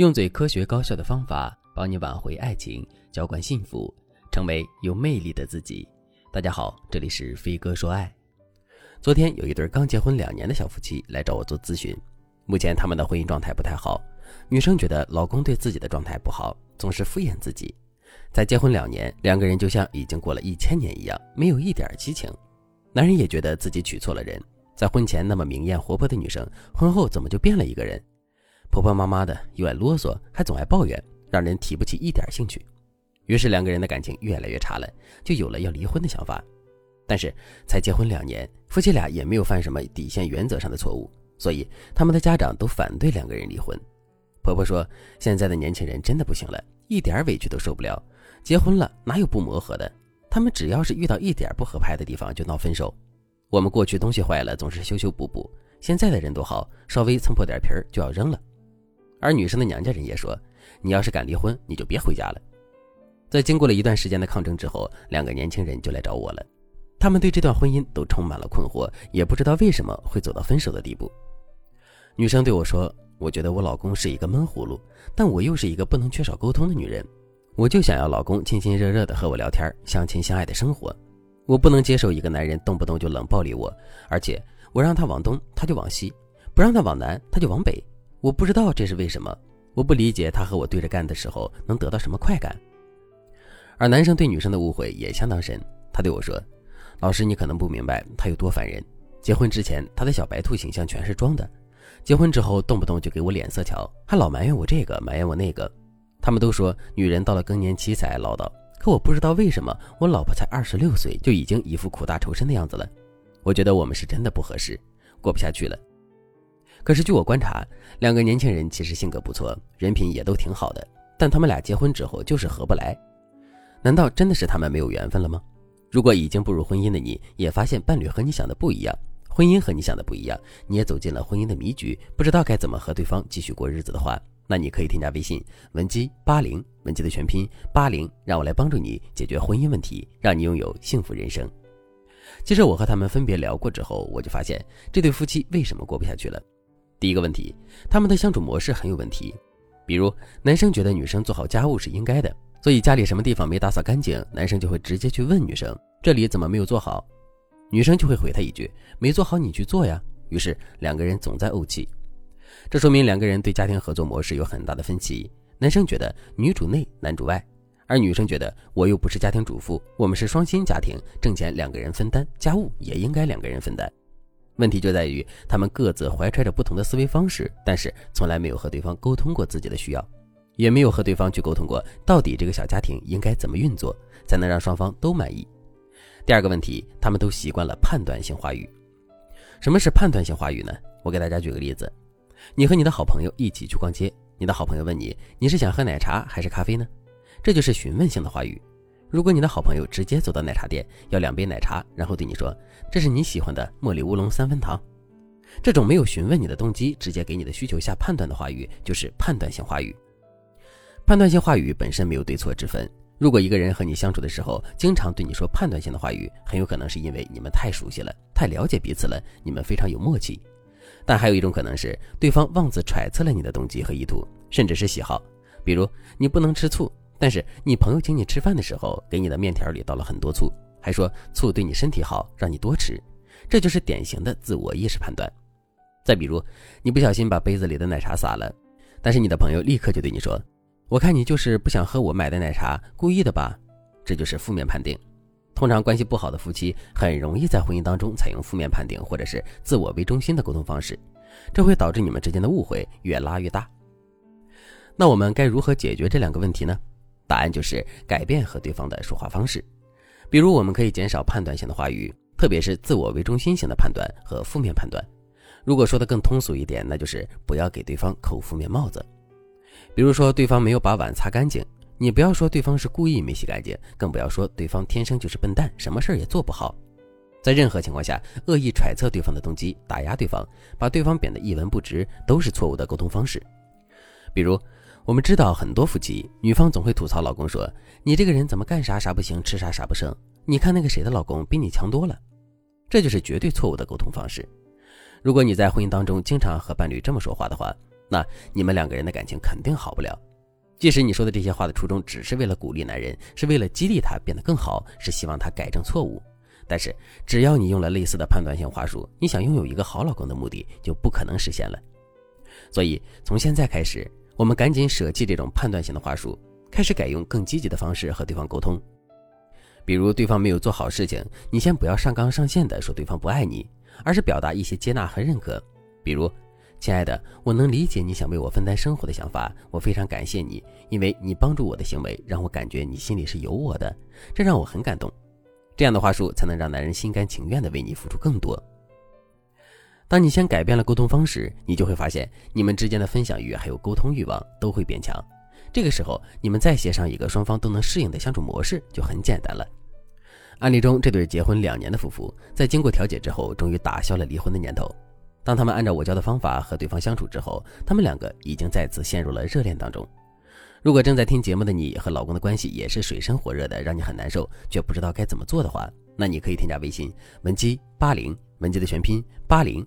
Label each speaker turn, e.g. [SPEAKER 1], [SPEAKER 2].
[SPEAKER 1] 用最科学高效的方法帮你挽回爱情，浇灌幸福，成为有魅力的自己。大家好，这里是飞哥说爱。昨天有一对刚结婚两年的小夫妻来找我做咨询，目前他们的婚姻状态不太好。女生觉得老公对自己的状态不好，总是敷衍自己。在结婚两年，两个人就像已经过了一千年一样，没有一点激情。男人也觉得自己娶错了人，在婚前那么明艳活泼的女生，婚后怎么就变了一个人？婆婆妈妈的，又爱啰嗦，还总爱抱怨，让人提不起一点兴趣。于是两个人的感情越来越差了，就有了要离婚的想法。但是才结婚两年，夫妻俩也没有犯什么底线原则上的错误，所以他们的家长都反对两个人离婚。婆婆说：“现在的年轻人真的不行了，一点委屈都受不了。结婚了哪有不磨合的？他们只要是遇到一点不合拍的地方就闹分手。我们过去东西坏了总是修修补补，现在的人都好，稍微蹭破点皮儿就要扔了。”而女生的娘家人也说：“你要是敢离婚，你就别回家了。”在经过了一段时间的抗争之后，两个年轻人就来找我了。他们对这段婚姻都充满了困惑，也不知道为什么会走到分手的地步。女生对我说：“我觉得我老公是一个闷葫芦，但我又是一个不能缺少沟通的女人，我就想要老公亲亲热热的和我聊天，相亲相爱的生活。我不能接受一个男人动不动就冷暴力我，而且我让他往东他就往西，不让他往南他就往北。”我不知道这是为什么，我不理解他和我对着干的时候能得到什么快感。而男生对女生的误会也相当深，他对我说：“老师，你可能不明白他有多烦人。结婚之前他的小白兔形象全是装的，结婚之后动不动就给我脸色瞧，还老埋怨我这个埋怨我那个。他们都说女人到了更年期才爱唠叨，可我不知道为什么我老婆才二十六岁就已经一副苦大仇深的样子了。我觉得我们是真的不合适，过不下去了。”可是，据我观察，两个年轻人其实性格不错，人品也都挺好的，但他们俩结婚之后就是合不来。难道真的是他们没有缘分了吗？如果已经步入婚姻的你，也发现伴侣和你想的不一样，婚姻和你想的不一样，你也走进了婚姻的迷局，不知道该怎么和对方继续过日子的话，那你可以添加微信文姬八零，文姬的全拼八零，让我来帮助你解决婚姻问题，让你拥有幸福人生。其实我和他们分别聊过之后，我就发现这对夫妻为什么过不下去了。第一个问题，他们的相处模式很有问题。比如，男生觉得女生做好家务是应该的，所以家里什么地方没打扫干净，男生就会直接去问女生：“这里怎么没有做好？”女生就会回他一句：“没做好你去做呀。”于是两个人总在怄气。这说明两个人对家庭合作模式有很大的分歧。男生觉得女主内男主外，而女生觉得我又不是家庭主妇，我们是双薪家庭，挣钱两个人分担，家务也应该两个人分担。问题就在于，他们各自怀揣着不同的思维方式，但是从来没有和对方沟通过自己的需要，也没有和对方去沟通过到底这个小家庭应该怎么运作，才能让双方都满意。第二个问题，他们都习惯了判断性话语。什么是判断性话语呢？我给大家举个例子：你和你的好朋友一起去逛街，你的好朋友问你，你是想喝奶茶还是咖啡呢？这就是询问性的话语。如果你的好朋友直接走到奶茶店要两杯奶茶，然后对你说：“这是你喜欢的茉莉乌龙三分糖。”这种没有询问你的动机，直接给你的需求下判断的话语，就是判断性话语。判断性话语本身没有对错之分。如果一个人和你相处的时候经常对你说判断性的话语，很有可能是因为你们太熟悉了，太了解彼此了，你们非常有默契。但还有一种可能是对方妄自揣测了你的动机和意图，甚至是喜好，比如你不能吃醋。但是你朋友请你吃饭的时候，给你的面条里倒了很多醋，还说醋对你身体好，让你多吃，这就是典型的自我意识判断。再比如，你不小心把杯子里的奶茶洒了，但是你的朋友立刻就对你说：“我看你就是不想喝我买的奶茶，故意的吧？”这就是负面判定。通常关系不好的夫妻很容易在婚姻当中采用负面判定或者是自我为中心的沟通方式，这会导致你们之间的误会越拉越大。那我们该如何解决这两个问题呢？答案就是改变和对方的说话方式，比如我们可以减少判断性的话语，特别是自我为中心型的判断和负面判断。如果说的更通俗一点，那就是不要给对方扣负面帽子。比如说对方没有把碗擦干净，你不要说对方是故意没洗干净，更不要说对方天生就是笨蛋，什么事儿也做不好。在任何情况下，恶意揣测对方的动机，打压对方，把对方贬得一文不值，都是错误的沟通方式。比如。我们知道很多夫妻，女方总会吐槽老公说：“你这个人怎么干啥啥不行，吃啥啥不剩？你看那个谁的老公比你强多了。”这就是绝对错误的沟通方式。如果你在婚姻当中经常和伴侣这么说话的话，那你们两个人的感情肯定好不了。即使你说的这些话的初衷只是为了鼓励男人，是为了激励他变得更好，是希望他改正错误，但是只要你用了类似的判断性话术，你想拥有一个好老公的目的就不可能实现了。所以从现在开始，我们赶紧舍弃这种判断性的话术，开始改用更积极的方式和对方沟通。比如对方没有做好事情，你先不要上纲上线的说对方不爱你，而是表达一些接纳和认可，比如。亲爱的，我能理解你想为我分担生活的想法，我非常感谢你，因为你帮助我的行为让我感觉你心里是有我的，这让我很感动。这样的话术才能让男人心甘情愿的为你付出更多。当你先改变了沟通方式，你就会发现你们之间的分享欲还有沟通欲望都会变强。这个时候，你们再协商一个双方都能适应的相处模式就很简单了。案例中，这对结婚两年的夫妇在经过调解之后，终于打消了离婚的念头。当他们按照我教的方法和对方相处之后，他们两个已经再次陷入了热恋当中。如果正在听节目的你和老公的关系也是水深火热的，让你很难受，却不知道该怎么做的话，那你可以添加微信文姬八零，文姬的全拼八零，